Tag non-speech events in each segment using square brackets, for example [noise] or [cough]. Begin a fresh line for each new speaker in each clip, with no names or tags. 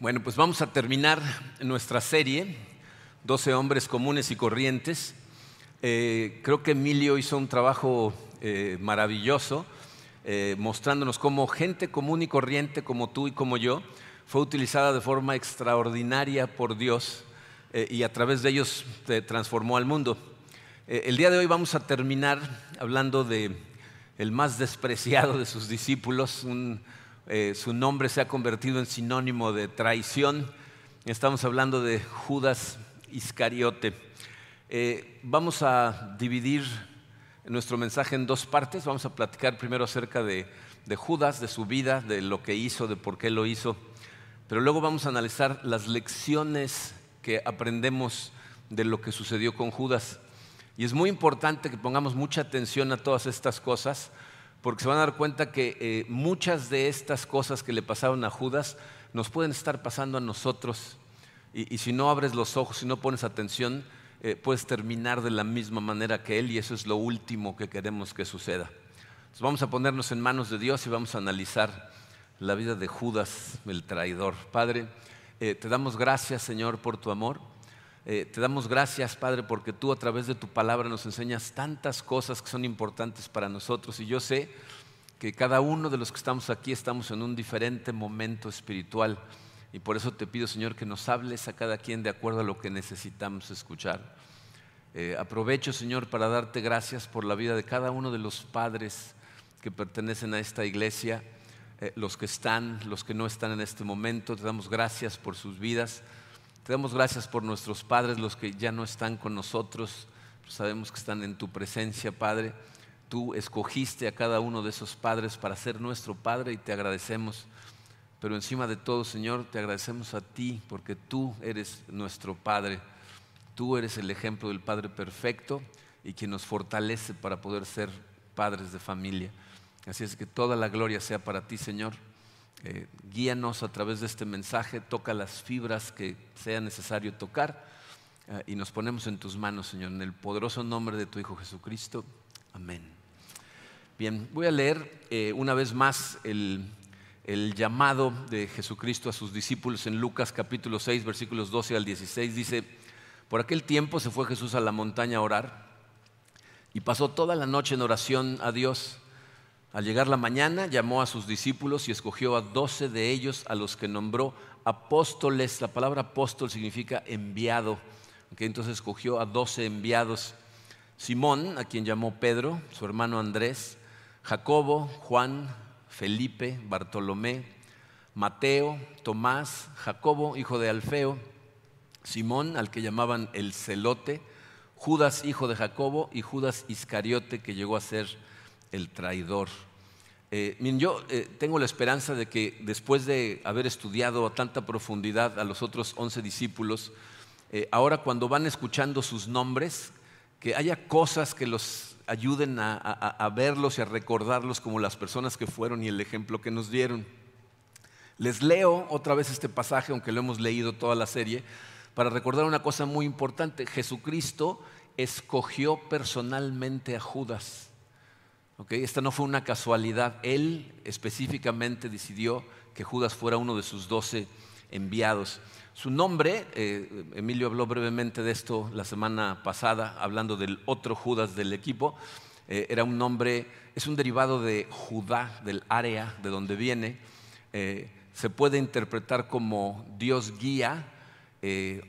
Bueno, pues vamos a terminar nuestra serie, 12 hombres comunes y corrientes. Eh, creo que Emilio hizo un trabajo eh, maravilloso, eh, mostrándonos cómo gente común y corriente como tú y como yo fue utilizada de forma extraordinaria por Dios y a través de ellos transformó al mundo. el día de hoy vamos a terminar hablando de el más despreciado de sus discípulos, un eh, su nombre se ha convertido en sinónimo de traición. Estamos hablando de Judas Iscariote. Eh, vamos a dividir nuestro mensaje en dos partes. Vamos a platicar primero acerca de, de Judas, de su vida, de lo que hizo, de por qué lo hizo. Pero luego vamos a analizar las lecciones que aprendemos de lo que sucedió con Judas. Y es muy importante que pongamos mucha atención a todas estas cosas porque se van a dar cuenta que eh, muchas de estas cosas que le pasaron a Judas nos pueden estar pasando a nosotros. Y, si no abres los ojos, si no pones atención, eh, puedes terminar de la misma manera que él y eso es lo último que queremos que suceda. Entonces vamos a ponernos en manos de Dios y vamos a analizar la vida de Judas, el traidor. Padre, eh, te damos gracias, Señor, por tu amor. Eh, te damos gracias, Padre, porque tú a través de tu palabra nos enseñas tantas cosas que son importantes para nosotros. Y yo sé que cada uno de los que estamos aquí estamos en un diferente momento espiritual. Y por eso te pido, Señor, que nos hables a cada quien de acuerdo a lo que necesitamos escuchar. Eh, aprovecho, Señor, para darte gracias por la vida de cada uno de los padres que pertenecen a esta iglesia, eh, los que están, los que no están en este momento. Te damos gracias por sus vidas. Te damos gracias por nuestros padres, los que ya no están con nosotros. Sabemos que están en tu presencia, Padre. Tú escogiste a cada uno de esos padres para ser nuestro Padre y te agradecemos. Pero encima de todo, Señor, te agradecemos a ti porque tú eres nuestro Padre. Tú eres el ejemplo del Padre perfecto y quien nos fortalece para poder ser padres de familia. Así es que toda la gloria sea para ti, Señor. Eh, guíanos a través de este mensaje, toca las fibras que sea necesario tocar eh, y nos ponemos en tus manos, Señor, en el poderoso nombre de tu Hijo Jesucristo. Amén. Bien, voy a leer eh, una vez más el, el llamado de Jesucristo a sus discípulos en Lucas capítulo 6, versículos 12 al 16. Dice, por aquel tiempo se fue Jesús a la montaña a orar y pasó toda la noche en oración a Dios. Al llegar la mañana, llamó a sus discípulos y escogió a doce de ellos, a los que nombró apóstoles. La palabra apóstol significa enviado. Entonces escogió a doce enviados. Simón, a quien llamó Pedro, su hermano Andrés, Jacobo, Juan, Felipe, Bartolomé, Mateo, Tomás, Jacobo, hijo de Alfeo, Simón, al que llamaban el celote, Judas, hijo de Jacobo, y Judas Iscariote, que llegó a ser el traidor. Eh, yo eh, tengo la esperanza de que después de haber estudiado a tanta profundidad a los otros once discípulos, eh, ahora cuando van escuchando sus nombres, que haya cosas que los ayuden a, verlos y a recordarlos como las personas que fueron y el ejemplo que nos dieron. Les leo otra vez este pasaje, aunque lo hemos leído toda la serie, para recordar una cosa muy importante. Jesucristo escogió personalmente a Judas. Esta no fue una casualidad. Él específicamente decidió que Judas fuera uno de sus doce enviados. Su nombre, eh, Emilio habló brevemente de esto la semana pasada, hablando del otro Judas del equipo. Eh, era un nombre, es un derivado de Judá, del área de donde viene. Eh, se puede interpretar como Dios guía.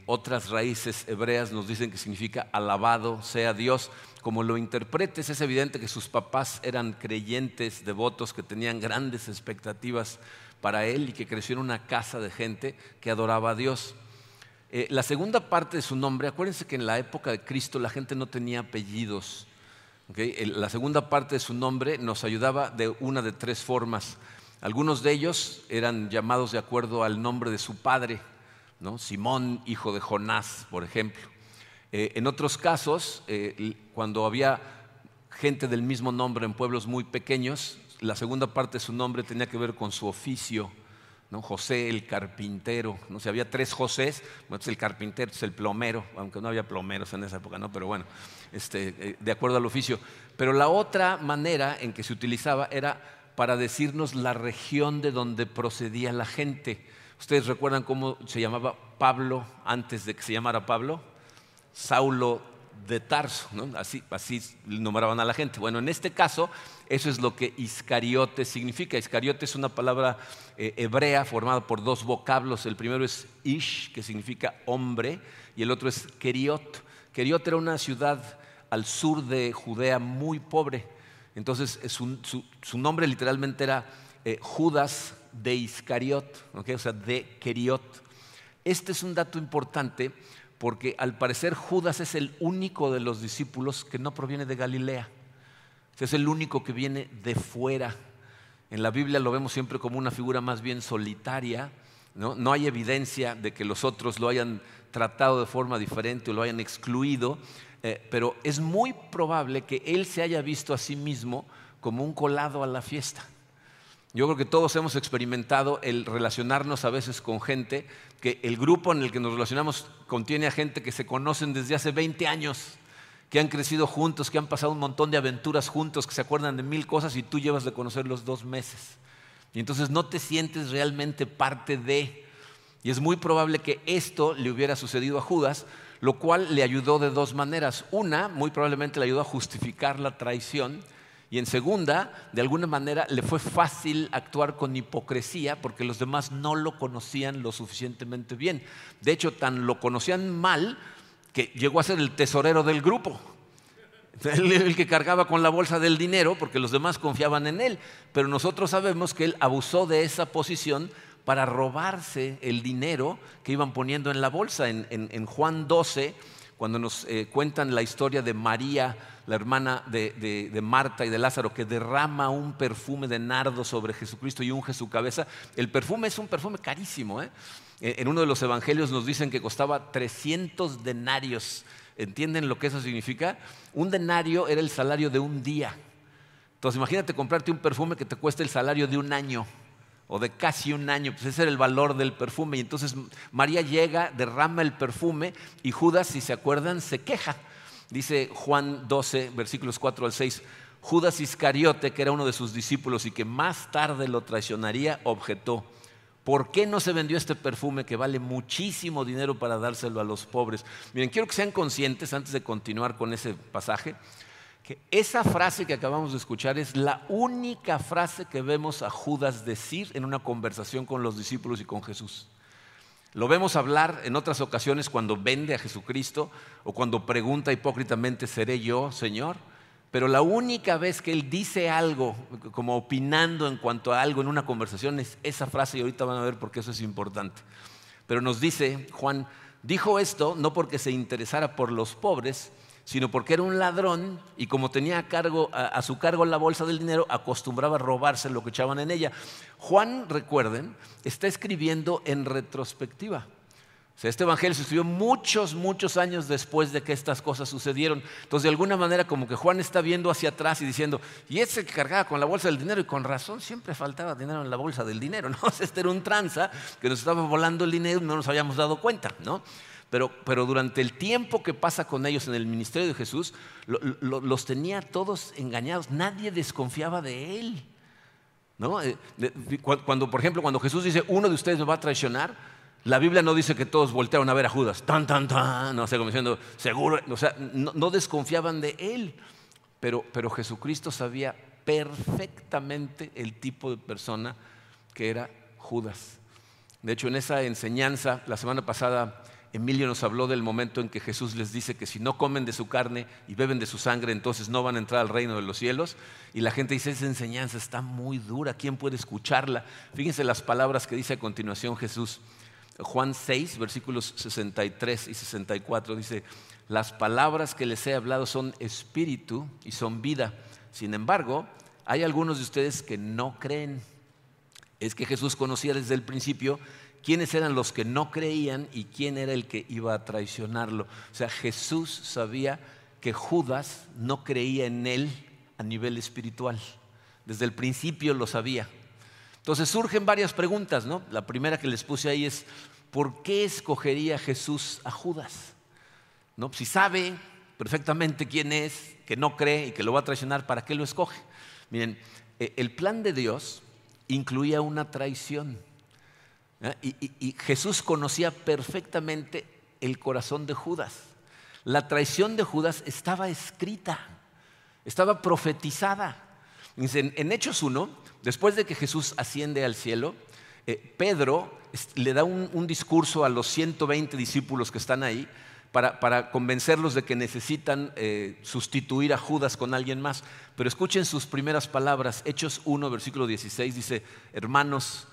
Otras raíces hebreas nos dicen que significa alabado sea Dios como lo interpretes, es evidente que sus papás eran creyentes, devotos, que tenían grandes expectativas para él y que creció en una casa de gente que adoraba a Dios. Eh, la segunda parte de su nombre, acuérdense que en la época de Cristo la gente no tenía apellidos. La segunda parte de su nombre nos ayudaba de una de tres formas. Algunos de ellos eran llamados de acuerdo al nombre de su padre, Simón, hijo de Jonás, por ejemplo. Eh, en otros casos, eh, cuando había gente del mismo nombre en pueblos muy pequeños, la segunda parte de su nombre tenía que ver con su oficio. ¿no? José el carpintero, ¿no? había tres Josés, pues el carpintero es el plomero, aunque no había plomeros en esa época, ¿no? pero bueno, este, eh, de acuerdo al oficio. Pero la otra manera en que se utilizaba era para decirnos la región de donde procedía la gente. ¿Ustedes recuerdan cómo se llamaba Pablo antes de que se llamara Pablo? Saulo de Tarso, ¿no? así, nombraban a la gente. Bueno, en este caso, eso es lo que Iscariote significa. Iscariote es una palabra eh, hebrea formada por dos vocablos. El primero es Ish, que significa hombre, y el otro es Keriot. Keriot era una ciudad al sur de Judea muy pobre. Entonces, su, nombre literalmente era eh, Judas de Iscariot, o sea, de Keriot. Este es un dato importante porque al parecer Judas es el único de los discípulos que no proviene de Galilea. Es el único que viene de fuera. En la Biblia lo vemos siempre como una figura más bien solitaria. No, hay evidencia de que los otros lo hayan tratado de forma diferente o lo hayan excluido, eh, pero es muy probable que él se haya visto a sí mismo como un colado a la fiesta. Yo creo que todos hemos experimentado el relacionarnos a veces con gente, que el grupo en el que nos relacionamos contiene a gente que se conocen desde hace 20 años, que han crecido juntos, que han pasado un montón de aventuras juntos, que se acuerdan de mil cosas y tú llevas de conocerlos dos meses. Y entonces no te sientes realmente parte de... Y es muy probable que esto le hubiera sucedido a Judas, lo cual le ayudó de dos maneras. Una, muy probablemente le ayudó a justificar la traición y en segunda, de alguna manera le fue fácil actuar con hipocresía porque los demás no lo conocían lo suficientemente bien. De hecho, tan lo conocían mal que llegó a ser el tesorero del grupo. El que cargaba con la bolsa del dinero porque los demás confiaban en él. Pero nosotros sabemos que él abusó de esa posición para robarse el dinero que iban poniendo en la bolsa. En, Juan 12, cuando nos eh, cuentan la historia de María, la hermana de, Marta y de Lázaro, que derrama un perfume de nardo sobre Jesucristo y unge su cabeza. El perfume es un perfume carísimo. ¿eh? En uno de los evangelios nos dicen que costaba 300 denarios. ¿Entienden lo que eso significa? Un denario era el salario de un día. Entonces imagínate comprarte un perfume que te cueste el salario de un año o de casi un año, pues ese era el valor del perfume. Y entonces María llega, derrama el perfume y Judas, si se acuerdan, se queja. Dice Juan 12, versículos 4 al 6, Judas Iscariote, que era uno de sus discípulos y que más tarde lo traicionaría, objetó, ¿por qué no se vendió este perfume que vale muchísimo dinero para dárselo a los pobres? Miren, quiero que sean conscientes antes de continuar con ese pasaje, que esa frase que acabamos de escuchar es la única frase que vemos a Judas decir en una conversación con los discípulos y con Jesús. Lo vemos hablar en otras ocasiones cuando vende a Jesucristo o cuando pregunta hipócritamente, ¿seré yo, Señor? Pero la única vez que Él dice algo, como opinando en cuanto a algo en una conversación, es esa frase y ahorita van a ver por qué eso es importante. Pero nos dice Juan, dijo esto no porque se interesara por los pobres, sino porque era un ladrón y como tenía a, cargo, a, su cargo la bolsa del dinero, acostumbraba a robarse lo que echaban en ella. Juan, recuerden, está escribiendo en retrospectiva. O este evangelio se escribió muchos, muchos años después de que estas cosas sucedieron. Entonces, de alguna manera, como que Juan está viendo hacia atrás y diciendo, y ese que cargaba con la bolsa del dinero, y con razón siempre faltaba dinero en la bolsa del dinero, ¿no? [laughs] Este era un tranza que nos estaba volando el dinero y no nos habíamos dado cuenta, ¿no? Pero, durante el tiempo que pasa con ellos en el ministerio de Jesús, los tenía todos engañados. Nadie desconfiaba de él. ¿No? Eh, cuando, por ejemplo, cuando Jesús dice, uno de ustedes me va a traicionar, la Biblia no dice que todos voltearon a ver a Judas, tan, tan, tan, no sé, como diciendo, seguro, o sea, no, desconfiaban de él. Pero, pero Jesucristo sabía perfectamente el tipo de persona que era Judas. De hecho, en esa enseñanza, la semana pasada Emilio nos habló del momento en que Jesús les dice que si no comen de su carne y beben de su sangre, entonces no van a entrar al reino de los cielos. Y la gente dice, esa enseñanza está muy dura, ¿quién puede escucharla? Fíjense las palabras que dice a continuación Jesús. Juan 6, versículos 63 y 64 dice, las palabras que les he hablado son espíritu y son vida. Sin embargo, hay algunos de ustedes que no creen. Es que Jesús conocía desde el principio quiénes eran los que no creían y quién era el que iba a traicionarlo. O sea, Jesús sabía que Judas no creía en él a nivel espiritual. Desde el principio lo sabía. Entonces surgen varias preguntas, ¿no? La primera que les puse ahí es, ¿por qué escogería Jesús a Judas? ¿No? Si sabe perfectamente quién es, que no cree y que lo va a traicionar, ¿para qué lo escoge? Miren, eh, el plan de Dios incluía una traición. ¿Eh? y Jesús conocía perfectamente el corazón de Judas. La traición de Judas estaba escrita, estaba profetizada. En Hechos 1, después de que Jesús asciende al cielo, eh, Pedro le da un, discurso a los 120 discípulos que están ahí para, convencerlos de que necesitan eh, sustituir a Judas con alguien más. Pero escuchen sus primeras palabras. Hechos 1, versículo 16 dice, hermanos,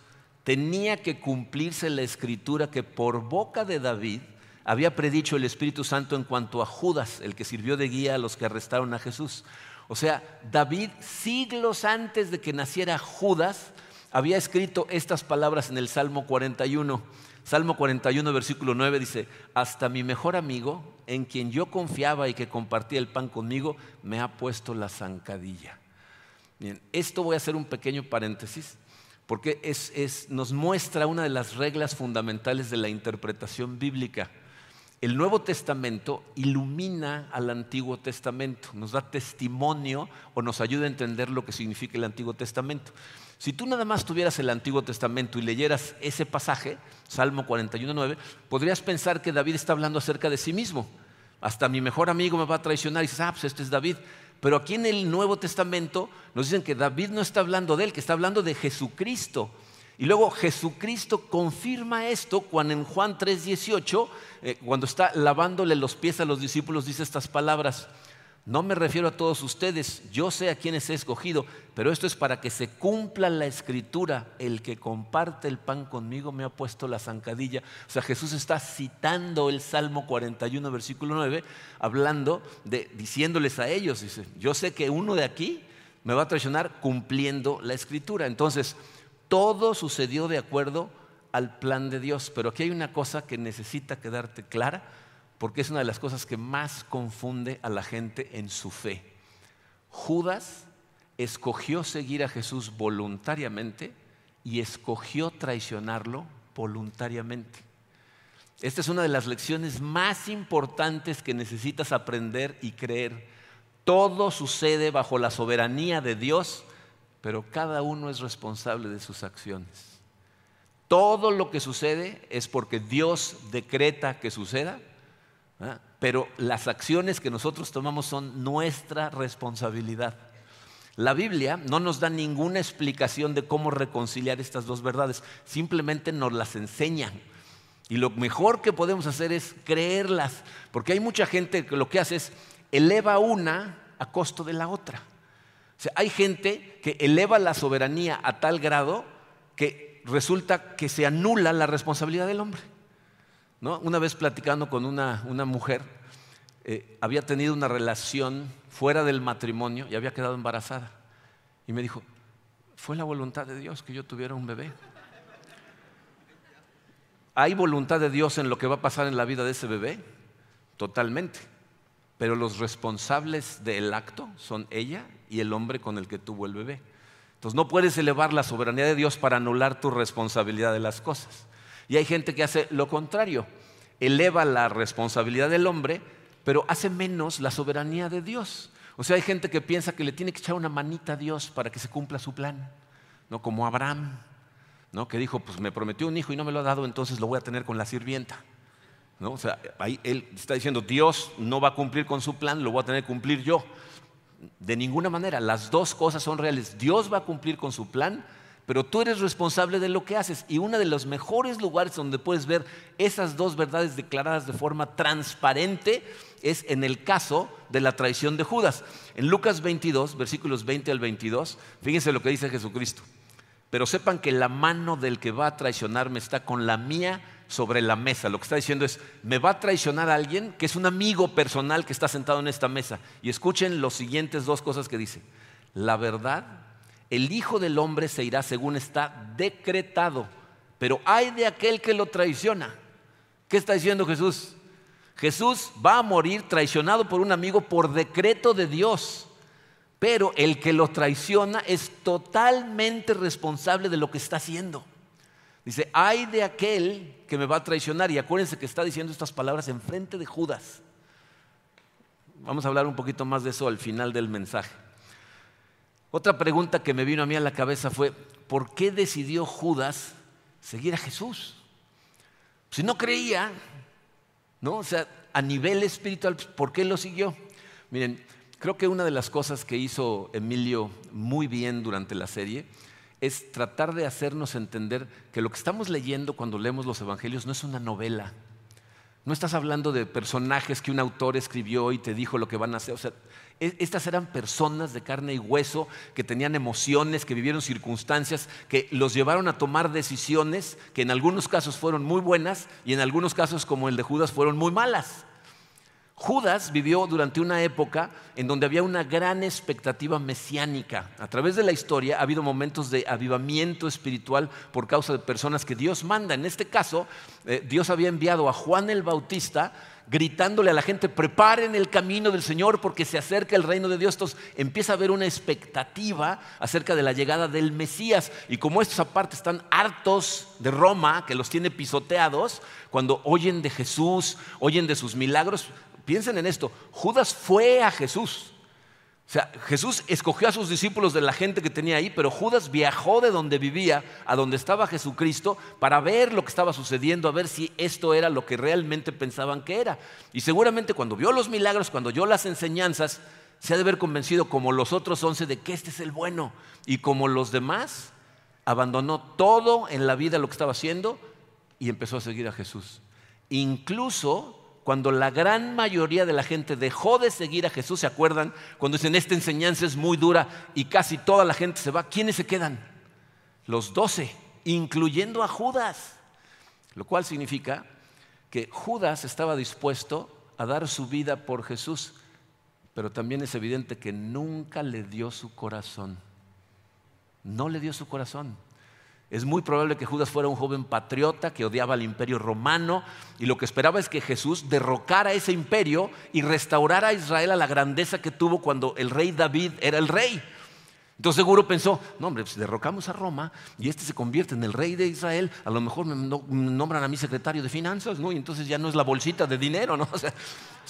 tenía que cumplirse la escritura que por boca de David había predicho el Espíritu Santo en cuanto a Judas, el que sirvió de guía a los que arrestaron a Jesús. O sea, David, siglos antes de que naciera Judas, había escrito estas palabras en el Salmo 41. Salmo 41, versículo 9 dice, hasta mi mejor amigo, en quien yo confiaba y que compartía el pan conmigo, me ha puesto la zancadilla. Bien, esto voy a hacer un pequeño paréntesis, porque nos muestra una de las reglas fundamentales de la interpretación bíblica el Nuevo Testamento ilumina al Antiguo Testamento, nos da testimonio o nos ayuda a entender lo que significa el Antiguo Testamento. Si tú nada más tuvieras el Antiguo Testamento y leyeras ese pasaje, Salmo 41.9, podrías pensar que David está hablando acerca de sí mismo. Hasta mi mejor amigo me va a traicionar y dices, ah, pues este es David. Pero aquí en el Nuevo Testamento nos dicen que David no está hablando de él, que está hablando de Jesucristo. Y luego Jesucristo confirma esto cuando en Juan 3:18, eh, cuando está lavándole los pies a los discípulos, dice estas palabras. No me refiero a todos ustedes, yo sé a quienes he escogido, pero esto es para que se cumpla la escritura. El que comparte el pan conmigo me ha puesto la zancadilla. O sea, Jesús está citando el Salmo 41, versículo 9, hablando de, diciéndoles a ellos, dice, yo sé que uno de aquí me va a traicionar cumpliendo la escritura. Entonces, todo sucedió de acuerdo al plan de Dios. Pero aquí hay una cosa que necesita quedarte clara, porque es una de las cosas que más confunde a la gente en su fe. Judas escogió seguir a Jesús voluntariamente y escogió traicionarlo voluntariamente. Esta es una de las lecciones más importantes que necesitas aprender y creer. Todo sucede bajo la soberanía de Dios pero cada uno es responsable de sus acciones. Todo lo que sucede es porque Dios decreta que suceda, pero las acciones que nosotros tomamos son nuestra responsabilidad. La Biblia no nos da ninguna explicación de cómo reconciliar estas dos verdades, simplemente nos las enseña. Y lo mejor que podemos hacer es creerlas, porque hay mucha gente que lo que hace es eleva una a costo de la otra hay gente que eleva la soberanía a tal grado que resulta que se anula la responsabilidad del hombre. Una vez platicando con una, mujer, eh, había tenido una relación fuera del matrimonio y había quedado embarazada. Y me dijo, fue la voluntad de Dios que yo tuviera un bebé. ¿Hay voluntad de Dios en lo que va a pasar en la vida de ese bebé? Totalmente. Pero los responsables del acto son ella y el hombre con el que tuvo el bebé. Entonces no puedes elevar la soberanía de Dios para anular tu responsabilidad de las cosas. Y hay gente que hace lo contrario, eleva la responsabilidad del hombre, pero hace menos la soberanía de Dios. O sea, hay gente que piensa que le tiene que echar una manita a Dios para que se cumpla su plan, ¿no? Como Abraham, ¿no? Que dijo, pues me prometió un hijo y no me lo ha dado, entonces lo voy a tener con la sirvienta. ¿No? O sea, ahí él está diciendo, Dios no va a cumplir con su plan, lo voy a tener que cumplir yo. De ninguna manera, las dos cosas son reales. Dios va a cumplir con su plan, pero tú eres responsable de lo que haces. Y uno de los mejores lugares donde puedes ver esas dos verdades declaradas de forma transparente es en el caso de la traición de Judas. En Lucas 22, versículos 20 al 22, fíjense lo que dice Jesucristo. Pero sepan que la mano del que va a traicionarme está con la mía sobre la mesa. Lo que está diciendo es, me va a traicionar alguien que es un amigo personal que está sentado en esta mesa. Y escuchen las siguientes dos cosas que dice. La verdad, el Hijo del Hombre se irá según está decretado, pero hay de aquel que lo traiciona. ¿Qué está diciendo Jesús? Jesús va a morir traicionado por un amigo por decreto de Dios. Pero el que lo traiciona es totalmente responsable de lo que está haciendo. Dice, hay de aquel que me va a traicionar. Y acuérdense que está diciendo estas palabras en frente de Judas. Vamos a hablar un poquito más de eso al final del mensaje. Otra pregunta que me vino a mí a la cabeza fue, ¿por qué decidió Judas seguir a Jesús. Si no creía, ¿no? O sea, a nivel espiritual, ¿por qué lo siguió? Miren, creo que una de las cosas que hizo Emilio muy bien durante la serie es tratar de hacernos entender que lo que estamos leyendo cuando leemos los evangelios no es una novela. No estás hablando de personajes que un autor escribió y te dijo lo que van a hacer. O sea, estas eran personas de carne y hueso que tenían emociones, que vivieron circunstancias, que los llevaron a tomar decisiones que en algunos casos fueron muy buenas y en algunos casos, como el de Judas, fueron muy malas. Judas vivió durante una época en donde había una gran expectativa mesiánica. A través de la historia ha habido momentos de avivamiento espiritual por causa de personas que Dios manda. En este caso, eh, Dios había enviado a Juan el Bautista gritándole a la gente, preparen el camino del Señor porque se acerca el reino de Dios. Entonces empieza a haber una expectativa acerca de la llegada del Mesías. Y como estos aparte están hartos de Roma, que los tiene pisoteados, cuando oyen de Jesús, oyen de sus milagros, Piensen en esto, Judas fue a Jesús. O sea, Jesús escogió a sus discípulos de la gente que tenía ahí, pero Judas viajó de donde vivía a donde estaba Jesucristo para ver lo que estaba sucediendo, a ver si esto era lo que realmente pensaban que era. Y seguramente cuando vio los milagros, cuando oyó las enseñanzas, se ha de haber convencido como los otros once de que este es el bueno. Y como los demás, abandonó todo en la vida lo que estaba haciendo y empezó a seguir a Jesús. Incluso cuando la gran mayoría de la gente dejó de seguir a Jesús, ¿se acuerdan? Cuando dicen, esta enseñanza es muy dura y casi toda la gente se va, ¿quiénes se quedan? Los doce, incluyendo a Judas. Lo cual significa que Judas estaba dispuesto a dar su vida por Jesús, pero también es evidente que nunca le dio su corazón. No le dio su corazón. Es muy probable que Judas fuera un joven patriota que odiaba al imperio romano y lo que esperaba es que Jesús derrocara ese imperio y restaurara a Israel a la grandeza que tuvo cuando el rey David era el rey. Entonces seguro pensó, no hombre, si derrocamos a Roma y este se convierte en el rey de Israel, a lo mejor me nombran a mí secretario de finanzas, ¿no? Y entonces ya no es la bolsita de dinero, ¿no? [laughs] O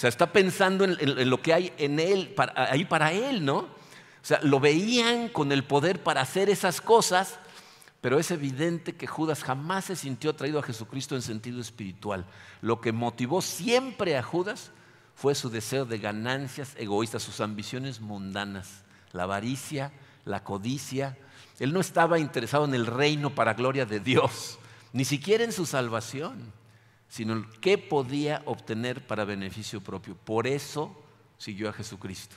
sea, está pensando en, lo que hay en él, ahí para él, ¿no? O sea, lo veían con el poder para hacer esas cosas pero es evidente que Judas jamás se sintió atraído a Jesucristo en sentido espiritual. Lo que motivó siempre a Judas fue su deseo de ganancias egoístas, sus ambiciones mundanas, la avaricia, la codicia. Él no estaba interesado en el reino para gloria de Dios, ni siquiera en su salvación, sino en qué podía obtener para beneficio propio. Por eso siguió a Jesucristo.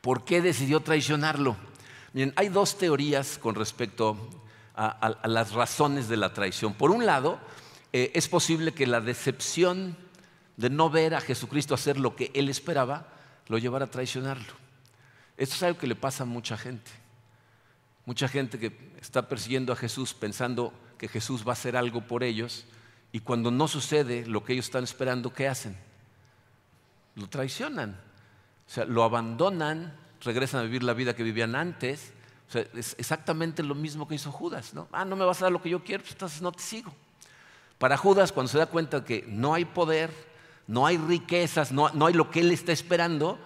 ¿Por qué decidió traicionarlo? Hay dos teorías con respecto a, las razones de la traición. Por un lado, eh, es posible que la decepción de no ver a Jesucristo hacer lo que él esperaba lo llevara a traicionarlo. Esto es algo que le pasa a mucha gente. Mucha gente que está persiguiendo a Jesús pensando que Jesús va a hacer algo por ellos y cuando no sucede lo que ellos están esperando, ¿qué hacen? Lo traicionan. O sea, lo abandonan regresan a vivir la vida que vivían antes. Es exactamente lo mismo que hizo Judas. ¿no? Ah, no me vas a dar lo que yo quiero, pues entonces no te sigo. Para Judas, cuando se da cuenta que no hay poder, no hay riquezas, no, no hay lo que él está esperando,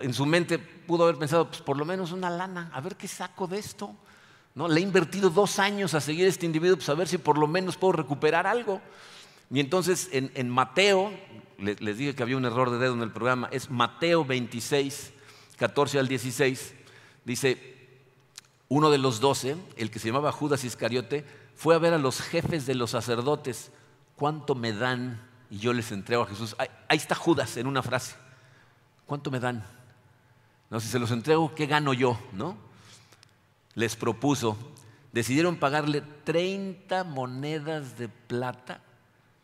en su mente pudo haber pensado, pues por lo menos una lana, a ver qué saco de esto. ¿No? Le he invertido dos años a seguir a este individuo, pues a ver si por lo menos puedo recuperar algo. Y entonces en, en Mateo, les, les dije que había un error de dedo en el programa, es Mateo 26, 14 al 16, dice, uno de los doce, el que se llamaba Judas Iscariote, fue a ver a los jefes de los sacerdotes, ¿cuánto me dan? Y yo les entrego a Jesús. Ahí, está Judas en una frase. ¿Cuánto me dan? No, si se los entrego, ¿qué gano yo? ¿No? Les propuso, decidieron pagarle 30 monedas de plata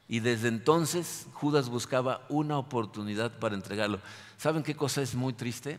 y desde entonces Judas buscaba una oportunidad para entregarlo. ¿Saben qué cosa es muy triste?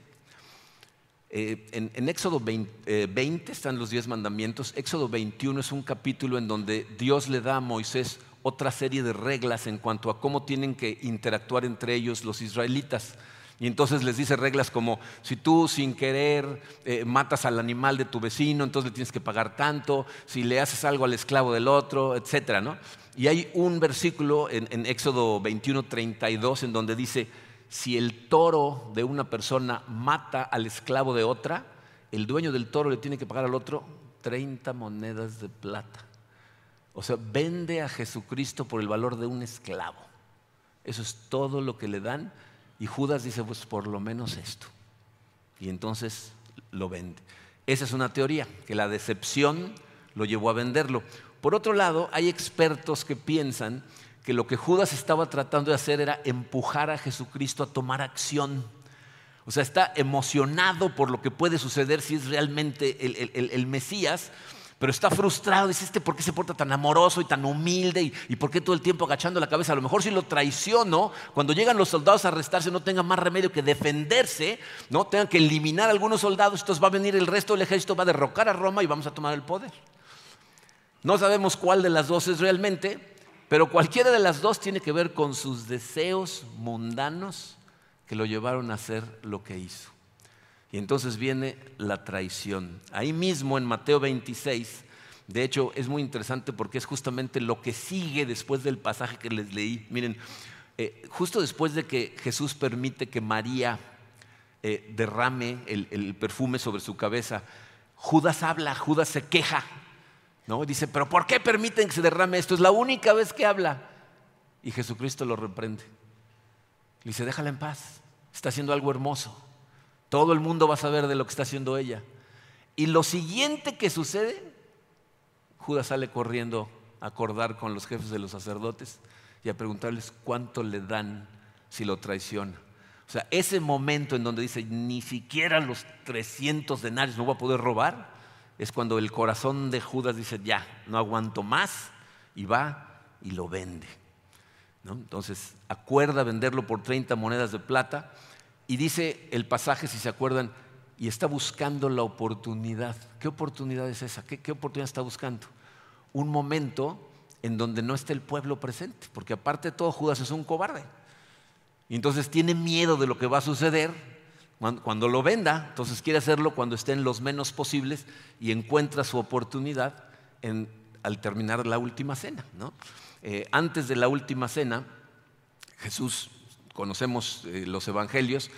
Eh, en, Éxodo 20, eh, están los diez mandamientos. Éxodo 21 es un capítulo en donde Dios le da a Moisés otra serie de reglas en cuanto a cómo tienen que interactuar entre ellos los israelitas. Y entonces les dice reglas como, si tú sin querer eh, matas al animal de tu vecino, entonces le tienes que pagar tanto, si le haces algo al esclavo del otro, etc. ¿no? Y hay un versículo en, en Éxodo 21, 32 en donde dice, si el toro de una persona mata al esclavo de otra, el dueño del toro le tiene que pagar al otro 30 monedas de plata. O sea, vende a Jesucristo por el valor de un esclavo. Eso es todo lo que le dan. Y Judas dice, pues por lo menos esto. Y entonces lo vende. Esa es una teoría, que la decepción lo llevó a venderlo. Por otro lado, hay expertos que piensan que lo que Judas estaba tratando de hacer era empujar a Jesucristo a tomar acción. O sea, está emocionado por lo que puede suceder si es realmente el, Mesías, pero está frustrado. Dice, ¿este por qué se porta tan amoroso y tan humilde? ¿Y, por qué todo el tiempo agachando la cabeza? A lo mejor si lo traiciono, cuando llegan los soldados a arrestarse, no tenga más remedio que defenderse, ¿no? Tengan que eliminar a algunos soldados, entonces va a venir el resto del ejército, va a derrocar a Roma y vamos a tomar el poder. No sabemos cuál de las dos es realmente, pero cualquiera de las dos tiene que ver con sus deseos mundanos que lo llevaron a hacer lo que hizo. Y entonces viene la traición. Ahí mismo en Mateo 26, de hecho es muy interesante porque es justamente lo que sigue después del pasaje que les leí. Miren, eh, justo después de que Jesús permite que María eh, derrame el perfume sobre su cabeza, Judas habla, Judas se queja ¿No? Dice, pero ¿por qué permiten que se derrame esto? Es la única vez que habla. Y Jesucristo lo reprende. Le dice, déjala en paz. Está haciendo algo hermoso. Todo el mundo va a saber de lo que está haciendo ella. Y lo siguiente que sucede, Judas sale corriendo a acordar con los jefes de los sacerdotes y a preguntarles cuánto le dan si lo traiciona. O sea, ese momento en donde dice, ni siquiera los 300 denarios no va a poder robar, es cuando el corazón de Judas dice, ya, no aguanto más, y va y lo vende. Entonces, acuerda venderlo por 30 monedas de plata, y dice el pasaje, si se acuerdan, y está buscando la oportunidad. ¿Qué oportunidad es esa? ¿Qué, oportunidad está buscando? Un momento en donde no esté el pueblo presente, porque aparte de todo Judas es un cobarde. Y entonces tiene miedo de lo que va a suceder cuando lo venda, entonces quiere hacerlo cuando estén los menos posibles y encuentra su oportunidad al terminar la última cena. Eh, antes de la última cena, Jesús, conocemos eh, los evangelios,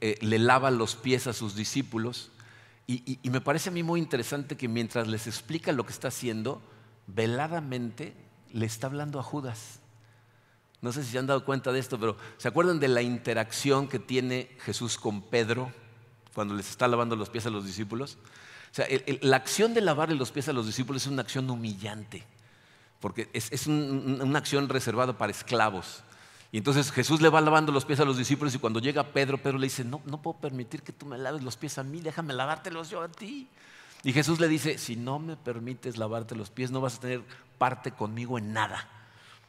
eh, le lava los pies a sus discípulos y, me parece a mí muy interesante que mientras les explica lo que está haciendo, veladamente le está hablando a Judas. No sé si se han dado cuenta de esto, pero ¿se acuerdan de la interacción que tiene Jesús con Pedro cuando les está lavando los pies a los discípulos? O sea, la acción de lavarle los pies a los discípulos es una acción humillante, porque es, una acción reservada para esclavos. Y entonces Jesús le va lavando los pies a los discípulos y cuando llega Pedro, Pedro le dice, no, no puedo permitir que tú me laves los pies a mí, déjame lavártelos yo a ti. Y Jesús le dice, si no me permites lavarte los pies, no vas a tener parte conmigo en nada.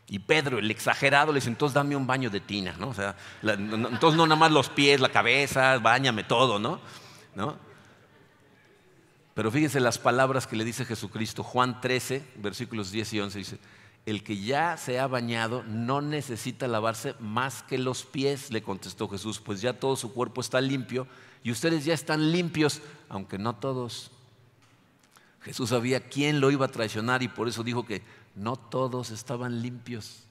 Y Pedro, el exagerado, le dice, entonces dame un baño de tina, ¿no? O sea, entonces no nada más los pies, la cabeza, bañame todo, ¿no? ¿no? Pero fíjense las palabras que le dice Jesucristo, Juan 13, versículos 10 y 11, dice, el que ya se ha bañado no necesita lavarse más que los pies, le contestó Jesús, pues ya todo su cuerpo está limpio y ustedes ya están limpios, aunque no todos. Jesús sabía quién lo iba a traicionar y por eso dijo que no todos estaban limpios.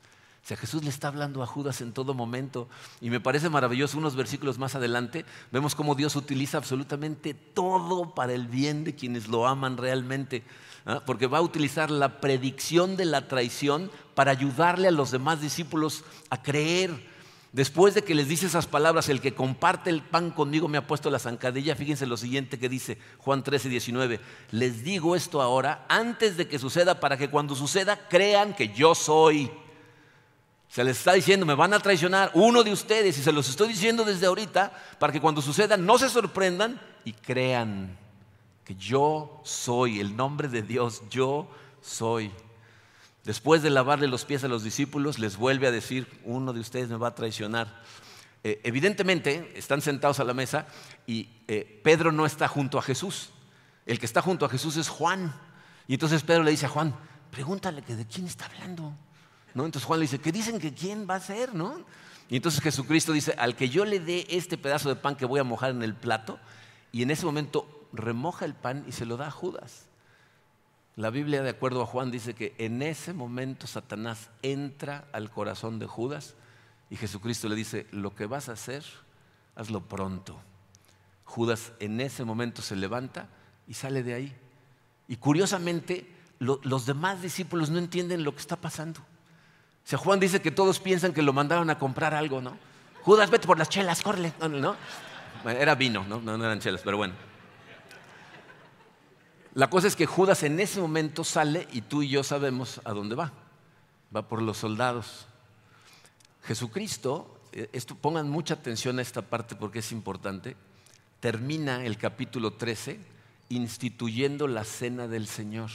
O sea, Jesús le está hablando a Judas en todo momento. Y me parece maravilloso, unos versículos más adelante, vemos cómo Dios utiliza absolutamente todo para el bien de quienes lo aman realmente. ¿ah? Porque va a utilizar la predicción de la traición para ayudarle a los demás discípulos a creer. Después de que les dice esas palabras, el que comparte el pan conmigo me ha puesto la zancadilla. Fíjense lo siguiente que dice Juan 13, 19. Les digo esto ahora antes de que suceda para que cuando suceda crean que yo soy. Se les está diciendo, me van a traicionar uno de ustedes y se los estoy diciendo desde ahorita para que cuando suceda no se sorprendan y crean que yo soy, el nombre de Dios, yo soy. Después de lavarle los pies a los discípulos, les vuelve a decir, uno de ustedes me va a traicionar. Eh, evidentemente, están sentados a la mesa y eh, Pedro no está junto a Jesús. El que está junto a Jesús es Juan. Y entonces Pedro le dice a Juan, pregúntale que de quién está hablando. ¿No? Entonces Juan le dice, ¿qué dicen que quién va a ser? ¿no? Y entonces Jesucristo dice, al que yo le dé este pedazo de pan que voy a mojar en el plato, y en ese momento remoja el pan y se lo da a Judas. La Biblia, de acuerdo a Juan, dice que en ese momento Satanás entra al corazón de Judas y Jesucristo le dice, lo que vas a hacer, hazlo pronto. Judas en ese momento se levanta y sale de ahí. Y curiosamente, los demás discípulos no entienden lo que está pasando. O sea, Juan dice que todos piensan que lo mandaron a comprar algo, ¿no? Judas, vete por las chelas, córrele. No, Era vino, ¿no? no eran chelas, pero bueno. La cosa es que Judas en ese momento sale y tú y yo sabemos a dónde va. Va por los soldados. Jesucristo, eh, esto, pongan mucha atención a esta parte porque es importante, termina el capítulo 13 instituyendo la cena del Señor.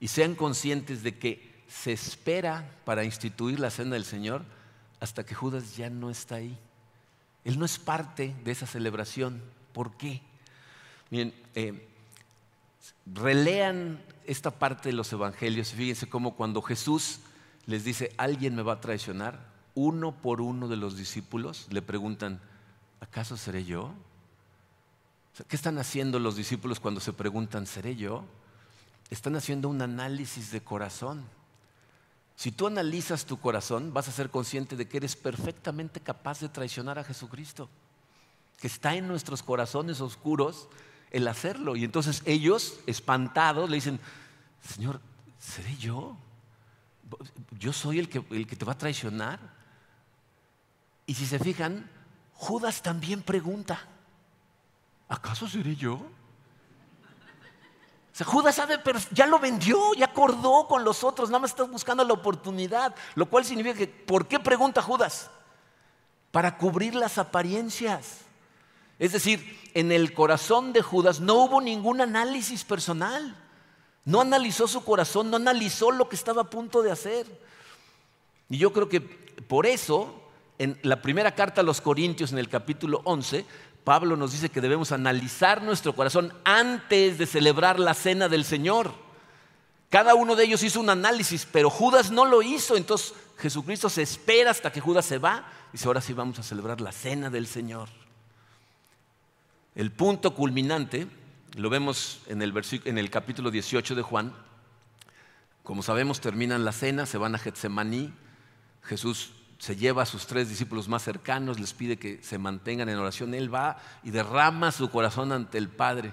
Y sean conscientes de que se espera para instituir la cena del Señor hasta que Judas ya no está ahí. Él no es parte de esa celebración. ¿Por qué? Miren, eh, relean esta parte de los evangelios y fíjense cómo cuando Jesús les dice, alguien me va a traicionar, uno por uno de los discípulos le preguntan, ¿acaso seré yo? ¿Qué están haciendo los discípulos cuando se preguntan, ¿seré yo? Están haciendo un análisis de corazón. Si tú analizas tu corazón, vas a ser consciente de que eres perfectamente capaz de traicionar a Jesucristo, que está en nuestros corazones oscuros el hacerlo. Y entonces ellos, espantados, le dicen, Señor, ¿seré yo? ¿Yo soy el que, el que te va a traicionar? Y si se fijan, Judas también pregunta, ¿acaso seré yo? O sea, Judas sabe, pero ya lo vendió, ya acordó con los otros, nada más está buscando la oportunidad, lo cual significa que, ¿por qué pregunta Judas? Para cubrir las apariencias. Es decir, en el corazón de Judas no hubo ningún análisis personal. No analizó su corazón, no analizó lo que estaba a punto de hacer. Y yo creo que por eso, en la primera carta a los Corintios, en el capítulo 11, Pablo nos dice que debemos analizar nuestro corazón antes de celebrar la cena del Señor. Cada uno de ellos hizo un análisis, pero Judas no lo hizo. Entonces Jesucristo se espera hasta que Judas se va. Y dice, ahora sí vamos a celebrar la cena del Señor. El punto culminante lo vemos en el, en el capítulo 18 de Juan. Como sabemos, terminan la cena, se van a Getsemaní. Jesús se lleva a sus tres discípulos más cercanos, les pide que se mantengan en oración. Él va y derrama su corazón ante el Padre.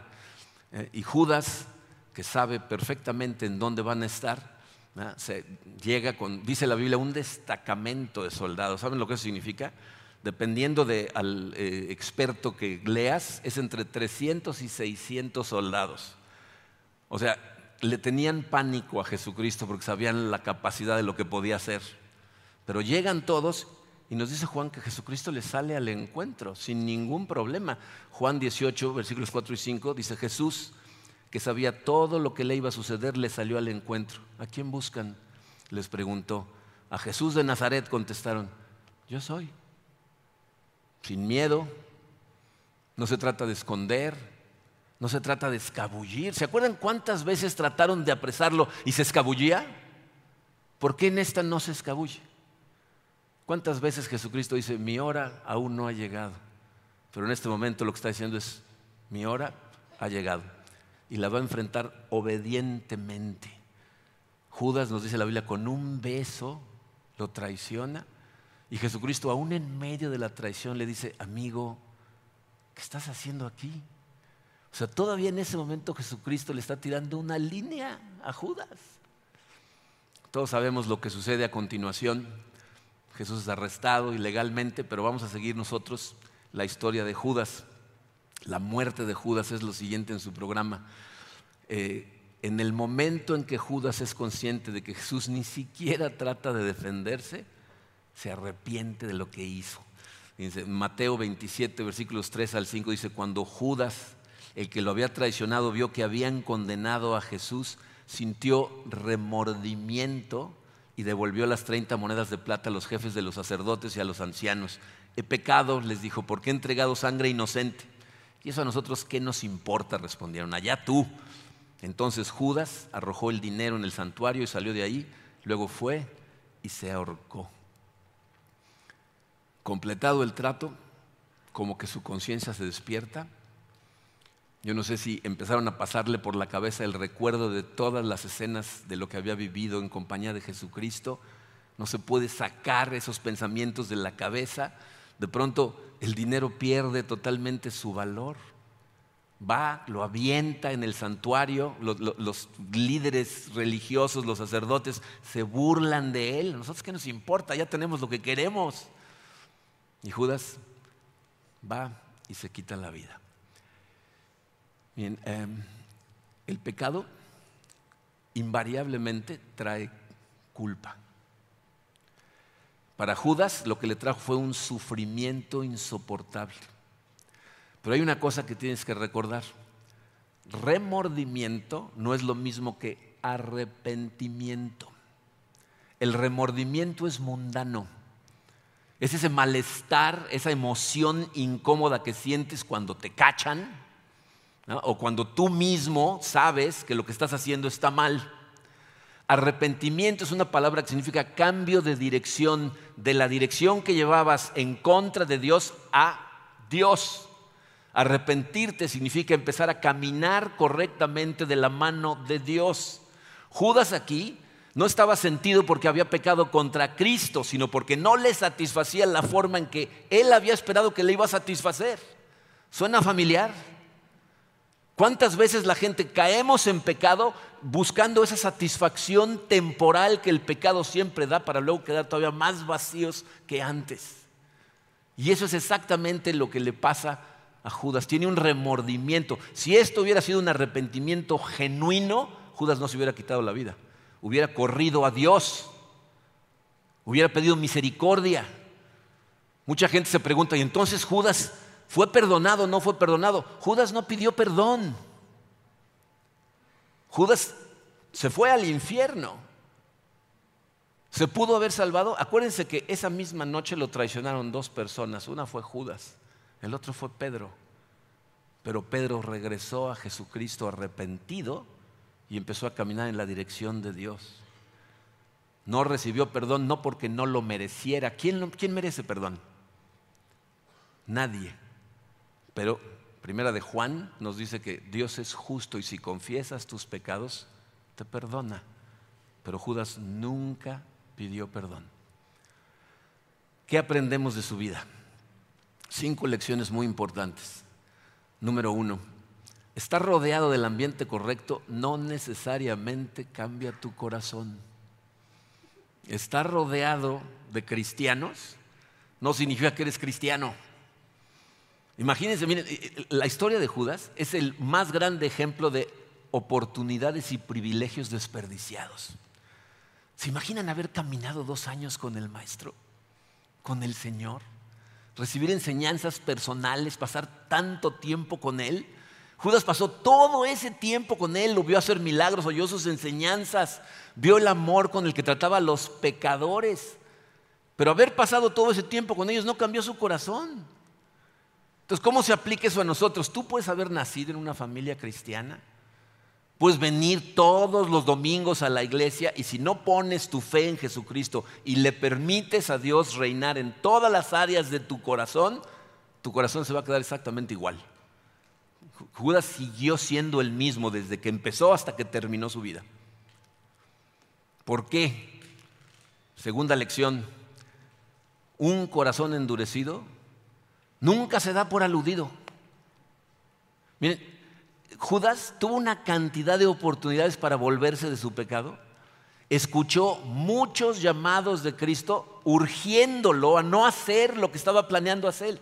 Eh, y Judas, que sabe perfectamente en dónde van a estar, se llega con, dice la Biblia, un destacamento de soldados. ¿Saben lo que eso significa? Dependiendo del eh, experto que leas, es entre 300 y 600 soldados. O sea, le tenían pánico a Jesucristo porque sabían la capacidad de lo que podía hacer. Pero llegan todos y nos dice Juan que Jesucristo le sale al encuentro sin ningún problema. Juan 18, versículos 4 y 5 dice Jesús, que sabía todo lo que le iba a suceder, le salió al encuentro. ¿A quién buscan? Les preguntó. A Jesús de Nazaret contestaron, yo soy sin miedo. No se trata de esconder, no se trata de escabullir. ¿Se acuerdan cuántas veces trataron de apresarlo y se escabullía? ¿Por qué en esta no se escabulle? ¿Cuántas veces Jesucristo dice, mi hora aún no ha llegado? Pero en este momento lo que está diciendo es, mi hora ha llegado. Y la va a enfrentar obedientemente. Judas nos dice la Biblia, con un beso lo traiciona y Jesucristo, aún en medio de la traición, le dice, amigo, ¿qué estás haciendo aquí? O sea, todavía en ese momento Jesucristo le está tirando una línea a Judas. Todos sabemos lo que sucede a continuación. Jesús es arrestado ilegalmente, pero vamos a seguir nosotros la historia de Judas. La muerte de Judas es lo siguiente en su programa. Eh, en el momento en que Judas es consciente de que Jesús ni siquiera trata de defenderse, se arrepiente de lo que hizo. Mateo 27, versículos 3 al 5 dice, cuando Judas, el que lo había traicionado, vio que habían condenado a Jesús, sintió remordimiento y devolvió las 30 monedas de plata a los jefes de los sacerdotes y a los ancianos. He pecado, les dijo, porque he entregado sangre inocente. Y eso a nosotros, ¿qué nos importa? Respondieron, allá tú. Entonces Judas arrojó el dinero en el santuario y salió de ahí, luego fue y se ahorcó. Completado el trato, como que su conciencia se despierta. Yo no sé si empezaron a pasarle por la cabeza el recuerdo de todas las escenas de lo que había vivido en compañía de Jesucristo. No se puede sacar esos pensamientos de la cabeza. De pronto el dinero pierde totalmente su valor. va, lo avienta en el santuario, los, líderes religiosos, los sacerdotes, se burlan de él. nosotros qué nos importa? Ya tenemos lo que queremos. Y Judas va y se quita la vida. Bien, em, el pecado invariablemente trae culpa. Para Judas lo que le trajo fue un sufrimiento insoportable. Pero hay una cosa que tienes que recordar. Remordimiento no es lo mismo que arrepentimiento. El remordimiento es mundano. Es ese malestar, esa emoción incómoda que sientes cuando te cachan o cuando tú mismo sabes que lo que estás haciendo está mal. Arrepentimiento es una palabra que significa cambio de dirección, de la dirección que llevabas en contra de Dios a Dios. Arrepentirte significa empezar a caminar correctamente de la mano de Dios. Judas aquí no estaba sentido porque había pecado contra Cristo, sino porque no le satisfacía la forma en que él había esperado que le iba a satisfacer. ¿Suena familiar? ¿Cuántas veces la gente caemos en pecado buscando esa satisfacción temporal que el pecado siempre da para luego quedar todavía más vacíos que antes? Y eso es exactamente lo que le pasa a Judas. Tiene un remordimiento. Si esto hubiera sido un arrepentimiento genuino, Judas no se hubiera quitado la vida. Hubiera corrido a Dios. Hubiera pedido misericordia. Mucha gente se pregunta, ¿y entonces Judas ¿Fue perdonado o no fue perdonado? Judas no pidió perdón. Judas se fue al infierno. ¿Se pudo haber salvado? Acuérdense que esa misma noche lo traicionaron dos personas. Una fue Judas, el otro fue Pedro. Pero Pedro regresó a Jesucristo arrepentido y empezó a caminar en la dirección de Dios. No recibió perdón no porque no lo mereciera. ¿Quién, quién merece perdón? Nadie. Pero Primera de Juan nos dice que Dios es justo y si confiesas tus pecados, te perdona. Pero Judas nunca pidió perdón. ¿Qué aprendemos de su vida? Cinco lecciones muy importantes. Número uno, estar rodeado del ambiente correcto no necesariamente cambia tu corazón. Estar rodeado de cristianos no significa que eres cristiano. Imagínense, miren, eh, eh, la historia de Judas es el más grande ejemplo de oportunidades y privilegios desperdiciados. ¿Se imaginan haber caminado dos años con el Maestro, con el Señor? Recibir enseñanzas personales, pasar tanto tiempo con Él. Judas pasó todo ese tiempo con Él, lo vio hacer milagros, oyó sus enseñanzas, vio el amor con el que trataba a los pecadores. Pero haber pasado todo ese tiempo con ellos no cambió su corazón. Entonces, ¿cómo se aplica eso a nosotros? Tú puedes haber nacido en una familia cristiana, puedes venir todos los domingos a la iglesia y si no pones tu fe en Jesucristo y le permites a Dios reinar en todas las áreas de tu corazón, tu corazón se va a quedar exactamente igual. Judas siguió siendo el mismo desde que empezó hasta que terminó su vida. ¿Por qué? Segunda lección, un corazón endurecido Nunca se da por aludido. Miren, Judas tuvo una cantidad de oportunidades para volverse de su pecado. Escuchó muchos llamados de Cristo urgiéndolo a no hacer lo que estaba planeando hacer.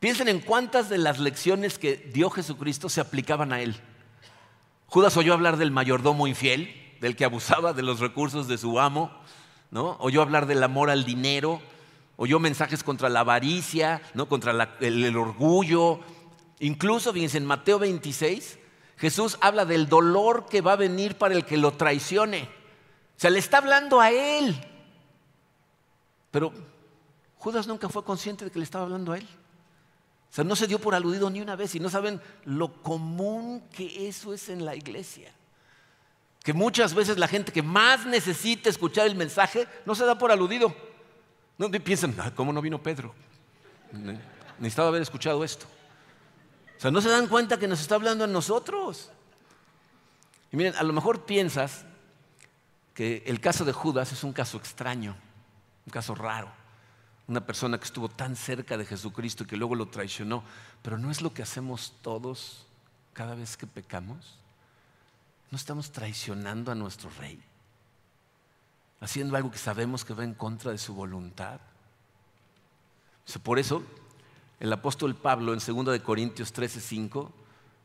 Piensen en cuántas de las lecciones que dio Jesucristo se aplicaban a él. Judas oyó hablar del mayordomo infiel, del que abusaba de los recursos de su amo, ¿no? Oyó hablar del amor al dinero, oyó mensajes contra la avaricia, ¿no? contra el, orgullo. Incluso, fíjense, en Mateo 26, Jesús habla del dolor que va a venir para el que lo traicione. O sea, le está hablando a él. Pero Judas nunca fue consciente de que le estaba hablando a él. O sea, no se dio por aludido ni una vez y no saben lo común que eso es en la iglesia. Que muchas veces la gente que más necesita escuchar el mensaje no se da por aludido. No piensan, ah, ¿cómo no vino Pedro? Necesitaba haber escuchado esto. O sea, no se dan cuenta que nos está hablando a nosotros. Y miren, a lo mejor piensas que el caso de Judas es un caso extraño, un caso raro. Una persona que estuvo tan cerca de Jesucristo que luego lo traicionó. Pero no es lo que hacemos todos cada vez que pecamos? ¿No estamos traicionando a nuestro rey? Haciendo algo que sabemos que va en contra de su voluntad. Por eso, el apóstol Pablo en 2 de Corintios 13:5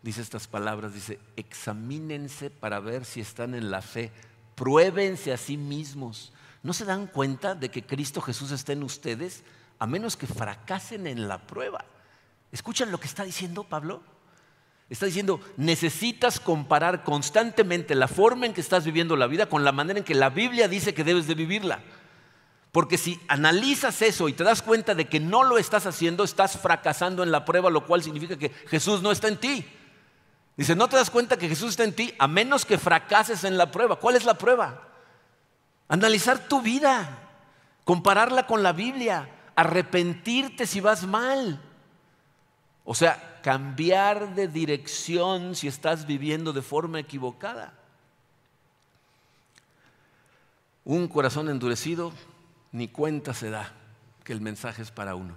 dice estas palabras, dice, examínense para ver si están en la fe, pruébense a sí mismos. ¿No se dan cuenta de que Cristo Jesús está en ustedes a menos que fracasen en la prueba? ¿Escuchan lo que está diciendo Pablo? Está diciendo, necesitas comparar constantemente la forma en que estás viviendo la vida con la manera en que la Biblia dice que debes de vivirla. Porque si analizas eso y te das cuenta de que no lo estás haciendo, estás fracasando en la prueba, lo cual significa que Jesús no está en ti. Dice, no te das cuenta que Jesús está en ti a menos que fracases en la prueba. ¿Cuál es la prueba? Analizar tu vida, compararla con la Biblia, arrepentirte si vas mal. O sea, cambiar de dirección si estás viviendo de forma equivocada. Un corazón endurecido ni cuenta se da que el mensaje es para uno.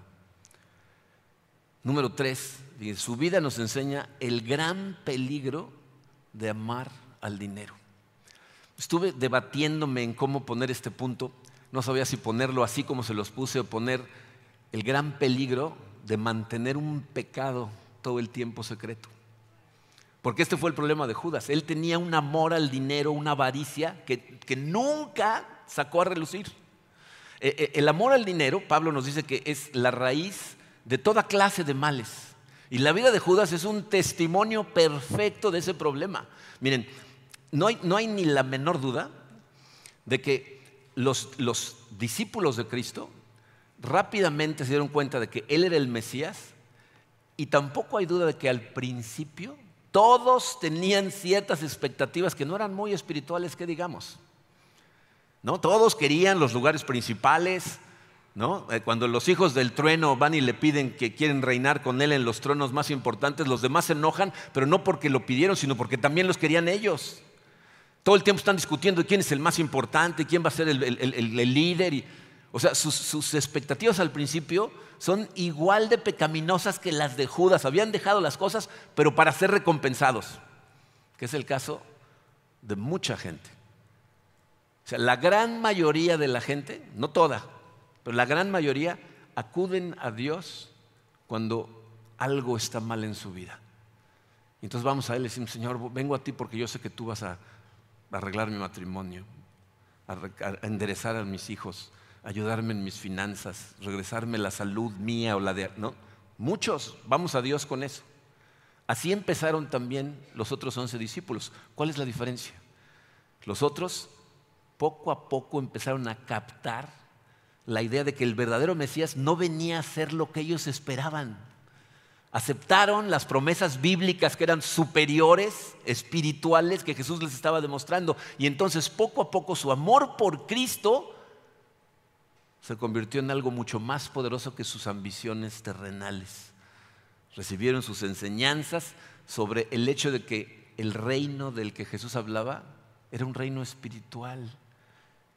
Número tres, su vida nos enseña el gran peligro de amar al dinero. Estuve debatiéndome en cómo poner este punto. No sabía si ponerlo así como se los puse o poner el gran peligro de mantener un pecado todo el tiempo secreto. Porque este fue el problema de Judas. Él tenía un amor al dinero, una avaricia que, nunca sacó a relucir. Eh, eh, el amor al dinero, Pablo nos dice que es la raíz de toda clase de males. Y la vida de Judas es un testimonio perfecto de ese problema. Miren, no hay, no hay ni la menor duda de que los, los discípulos de Cristo rápidamente se dieron cuenta de que Él era el Mesías y tampoco hay duda de que al principio todos tenían ciertas expectativas que no eran muy espirituales, que digamos. ¿No? Todos querían los lugares principales, ¿no? Eh, cuando los hijos del trueno van y le piden que quieren reinar con él en los tronos más importantes, los demás se enojan, pero no porque lo pidieron, sino porque también los querían ellos. Todo el tiempo están discutiendo quién es el más importante, quién va a ser el, líder. O sea, sus, expectativas al principio son igual de pecaminosas que las de Judas. Habían dejado las cosas, pero para ser recompensados, que es el caso de mucha gente. O sea, la gran mayoría de la gente, no toda, pero la gran mayoría acuden a Dios cuando algo está mal en su vida. entonces vamos a Él y decimos, Señor, vengo a ti porque yo sé que tú vas a arreglar mi matrimonio, a enderezar a mis hijos, ayudarme en mis finanzas, regresarme la salud mía o la de... ¿no? Muchos, vamos a Dios con eso. Así empezaron también los otros once discípulos. ¿Cuál es la diferencia? Los otros poco a poco empezaron a captar la idea de que el verdadero Mesías no venía a ser lo que ellos esperaban. Aceptaron las promesas bíblicas que eran superiores, espirituales, que Jesús les estaba demostrando. Y entonces poco a poco su amor por Cristo se convirtió en algo mucho más poderoso que sus ambiciones terrenales. Recibieron sus enseñanzas sobre el hecho de que el reino del que Jesús hablaba era un reino espiritual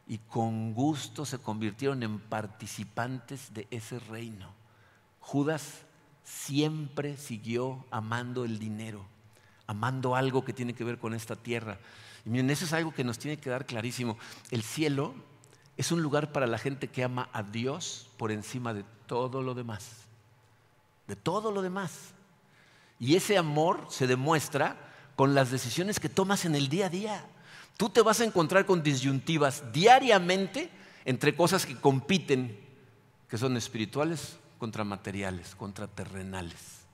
y con gusto se convirtieron en participantes de ese reino. Judas siempre siguió amando el dinero, amando algo que tiene que ver con esta tierra. Y miren, eso es algo que nos tiene que dar clarísimo. El cielo es un lugar para la gente que ama a Dios por encima de todo lo demás. De todo lo demás. Y ese amor se demuestra con las decisiones que tomas en el día a día. Tú te vas a encontrar con disyuntivas diariamente entre cosas que compiten, que son espirituales contra materiales, contra terrenales.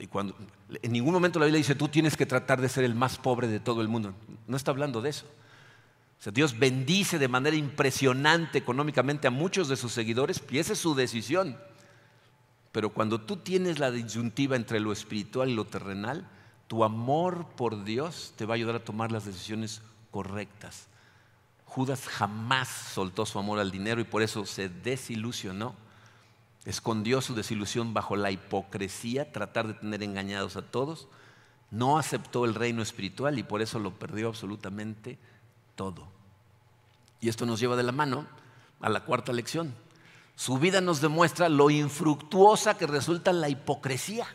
y cuando, en ningún momento la Biblia dice, tú tienes que tratar de ser el más pobre de todo el mundo. No está hablando de eso. Dios bendice de manera impresionante económicamente a muchos de sus seguidores y esa es su decisión. Pero cuando tú tienes la disyuntiva entre lo espiritual y lo terrenal, tu amor por Dios te va a ayudar a tomar las decisiones correctas. Judas jamás soltó su amor al dinero y por eso se desilusionó. Escondió su desilusión bajo la hipocresía, tratar de tener engañados a todos. No aceptó el reino espiritual y por eso lo perdió absolutamente todo. Y esto nos lleva de la mano a la cuarta lección. Su vida nos demuestra lo infructuosa que resulta la hipocresía.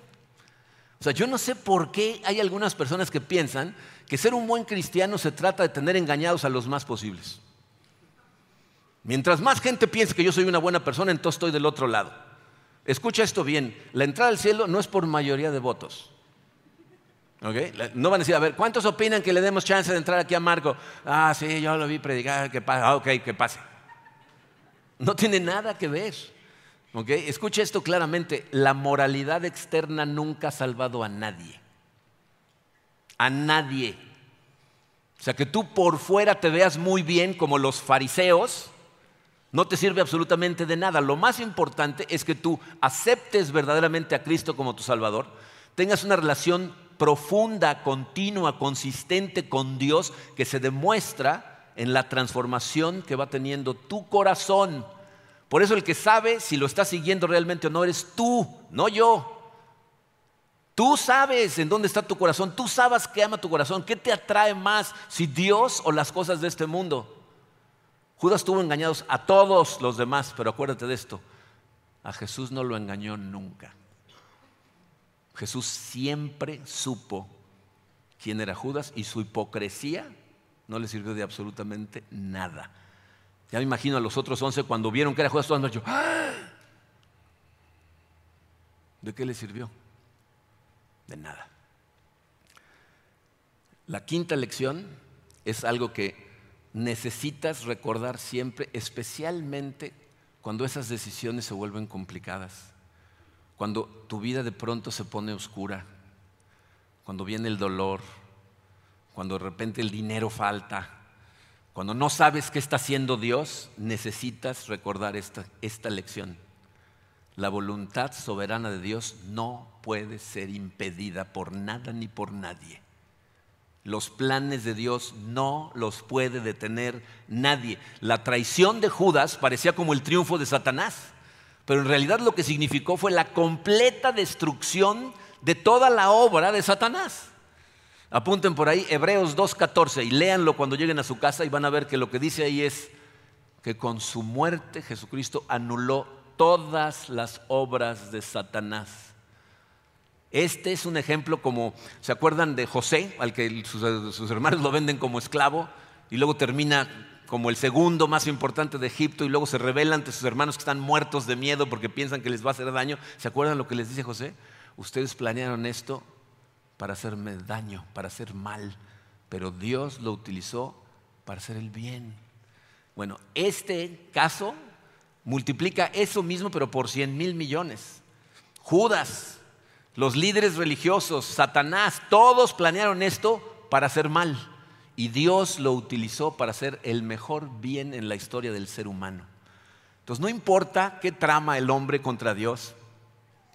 O sea, yo no sé por qué hay algunas personas que piensan que ser un buen cristiano se trata de tener engañados a los más posibles. Mientras más gente piense que yo soy una buena persona, entonces estoy del otro lado. Escucha esto bien, la entrada al cielo no es por mayoría de votos. No van a decir, a ver, ¿cuántos opinan que le demos chance de entrar aquí a Marco? Ah, sí, yo lo vi predicar, que pase. Ah, ok, que pase. No tiene nada que ver. ¿Okay? Escucha esto claramente, la moralidad externa nunca ha salvado a nadie. A nadie. O sea, que tú por fuera te veas muy bien como los fariseos, no te sirve absolutamente de nada. Lo más importante es que tú aceptes verdaderamente a Cristo como tu Salvador, tengas una relación profunda, continua, consistente con Dios que se demuestra en la transformación que va teniendo tu corazón. Por eso el que sabe si lo está siguiendo realmente o no eres tú, no yo. Tú sabes en dónde está tu corazón, tú sabes qué ama tu corazón, qué te atrae más, si Dios o las cosas de este mundo. Judas tuvo engañados a todos los demás, pero acuérdate de esto, a Jesús no lo engañó nunca. Jesús siempre supo quién era Judas y su hipocresía no le sirvió de absolutamente nada. Ya me imagino a los otros once cuando vieron que era Judas, todos han dicho, ¡Ah! ¿de qué le sirvió? De nada. La quinta lección es algo que necesitas recordar siempre, especialmente cuando esas decisiones se vuelven complicadas, cuando tu vida de pronto se pone oscura, cuando viene el dolor, cuando de repente el dinero falta, cuando no sabes qué está haciendo Dios, necesitas recordar esta, esta lección. La voluntad soberana de Dios no puede ser impedida por nada ni por nadie. Los planes de Dios no los puede detener nadie. La traición de Judas parecía como el triunfo de Satanás, pero en realidad lo que significó fue la completa destrucción de toda la obra de Satanás. Apunten por ahí Hebreos 2.14 y léanlo cuando lleguen a su casa y van a ver que lo que dice ahí es que con su muerte Jesucristo anuló todas las obras de Satanás. Este es un ejemplo como, ¿se acuerdan de José, al que sus, hermanos lo venden como esclavo y luego termina como el segundo más importante de Egipto y luego se revela ante sus hermanos que están muertos de miedo porque piensan que les va a hacer daño? ¿Se acuerdan lo que les dice José? Ustedes planearon esto para hacerme daño, para hacer mal, pero Dios lo utilizó para hacer el bien. Bueno, este caso multiplica eso mismo, pero por cien mil millones. Judas, los líderes religiosos, Satanás, todos planearon esto para hacer mal. Y Dios lo utilizó para hacer el mejor bien en la historia del ser humano. Entonces no importa qué trama el hombre contra Dios,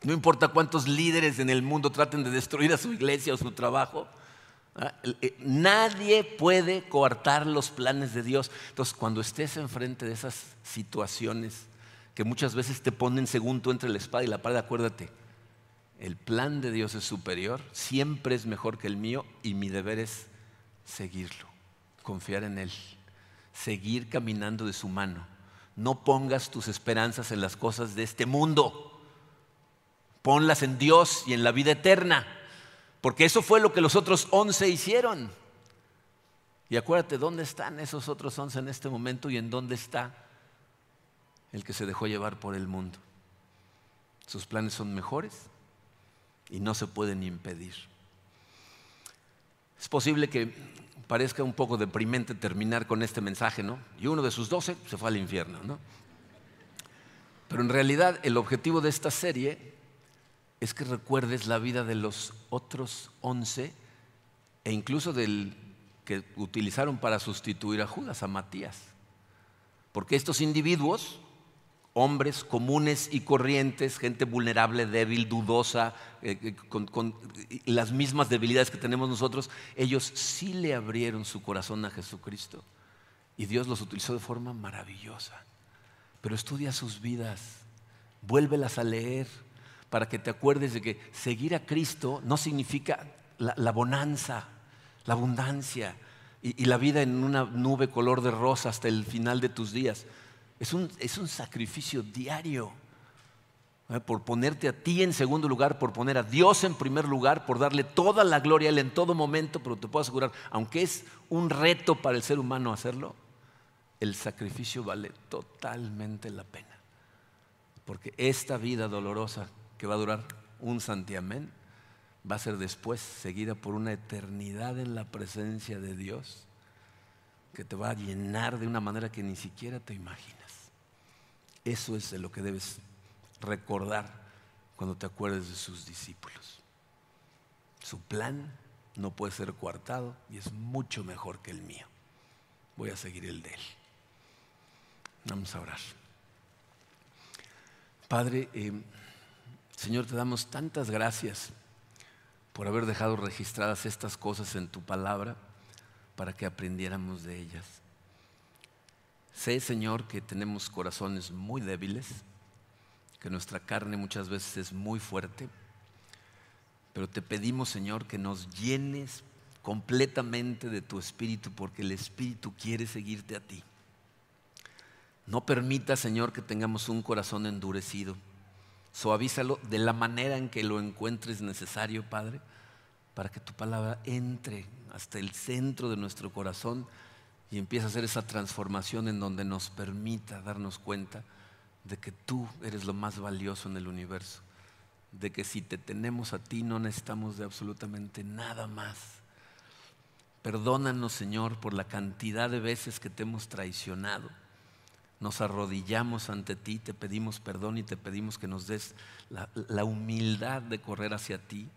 no importa cuántos líderes en el mundo traten de destruir a su iglesia o su trabajo, ¿ah? eh, nadie puede coartar los planes de Dios. Entonces cuando estés enfrente de esas situaciones que muchas veces te ponen según tú entre la espada y la pared, acuérdate, el plan de Dios es superior, siempre es mejor que el mío y mi deber es seguirlo, confiar en Él, seguir caminando de su mano. No pongas tus esperanzas en las cosas de este mundo, ponlas en Dios y en la vida eterna, porque eso fue lo que los otros once hicieron. Y acuérdate, ¿dónde están esos otros once en este momento y en dónde está el que se dejó llevar por el mundo? ¿Sus planes son mejores? Y no se pueden impedir. Es posible que parezca un poco deprimente terminar con este mensaje, ¿no? Y uno de sus doce se fue al infierno, ¿no? Pero en realidad el objetivo de esta serie es que recuerdes la vida de los otros once e incluso del que utilizaron para sustituir a Judas, a Matías. Porque estos individuos hombres comunes y corrientes, gente vulnerable, débil, dudosa, eh, eh, con, las mismas debilidades que tenemos nosotros, ellos sí le abrieron su corazón a Jesucristo. Y Dios los utilizó de forma maravillosa. Pero estudia sus vidas, vuélvelas a leer para que te acuerdes de que seguir a Cristo no significa la, bonanza, la abundancia y la vida en una nube color de rosa hasta el final de tus días. Es un, sacrificio diario. ¿eh? por ponerte a ti en segundo lugar, por poner a Dios en primer lugar, por darle toda la gloria a Él en todo momento, pero te puedo asegurar, aunque es un reto para el ser humano hacerlo, el sacrificio vale totalmente la pena. Porque esta vida dolorosa que va a durar un santiamén va a ser después seguida por una eternidad en la presencia de Dios que te va a llenar de una manera que ni siquiera te imaginas. Eso es de lo que debes recordar cuando te acuerdes de sus discípulos. Su plan no puede ser coartado y es mucho mejor que el mío. Voy a seguir el de él. Vamos a orar. Padre, eh, Señor, te damos tantas gracias por haber dejado registradas estas cosas en tu palabra para que aprendiéramos de ellas. Sé, Señor, que tenemos corazones muy débiles, que nuestra carne muchas veces es muy fuerte, pero te pedimos, Señor, que nos llenes completamente de tu espíritu, porque el espíritu quiere seguirte a ti. No permita, Señor, que tengamos un corazón endurecido. Suavízalo de la manera en que lo encuentres necesario, Padre, para que tu palabra entre hasta el centro de nuestro corazón y empiece a hacer esa transformación en donde nos permita darnos cuenta de que tú eres lo más valioso en el universo, de que si te tenemos a ti no necesitamos de absolutamente nada más. Perdónanos, Señor, por la cantidad de veces que te hemos traicionado. Nos arrodillamos ante ti, te pedimos perdón y te pedimos que nos des la, la humildad de correr hacia ti,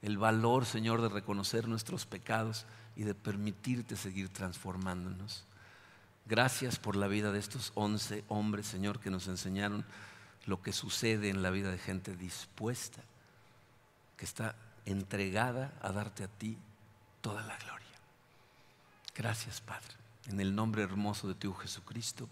el valor, Señor, de reconocer nuestros pecados y de permitirte seguir transformándonos. Gracias por la vida de estos once hombres, Señor, que nos enseñaron lo que sucede en la vida de gente dispuesta, que está entregada a darte a ti toda la gloria. Gracias, Padre. En el nombre hermoso de tu Jesucristo.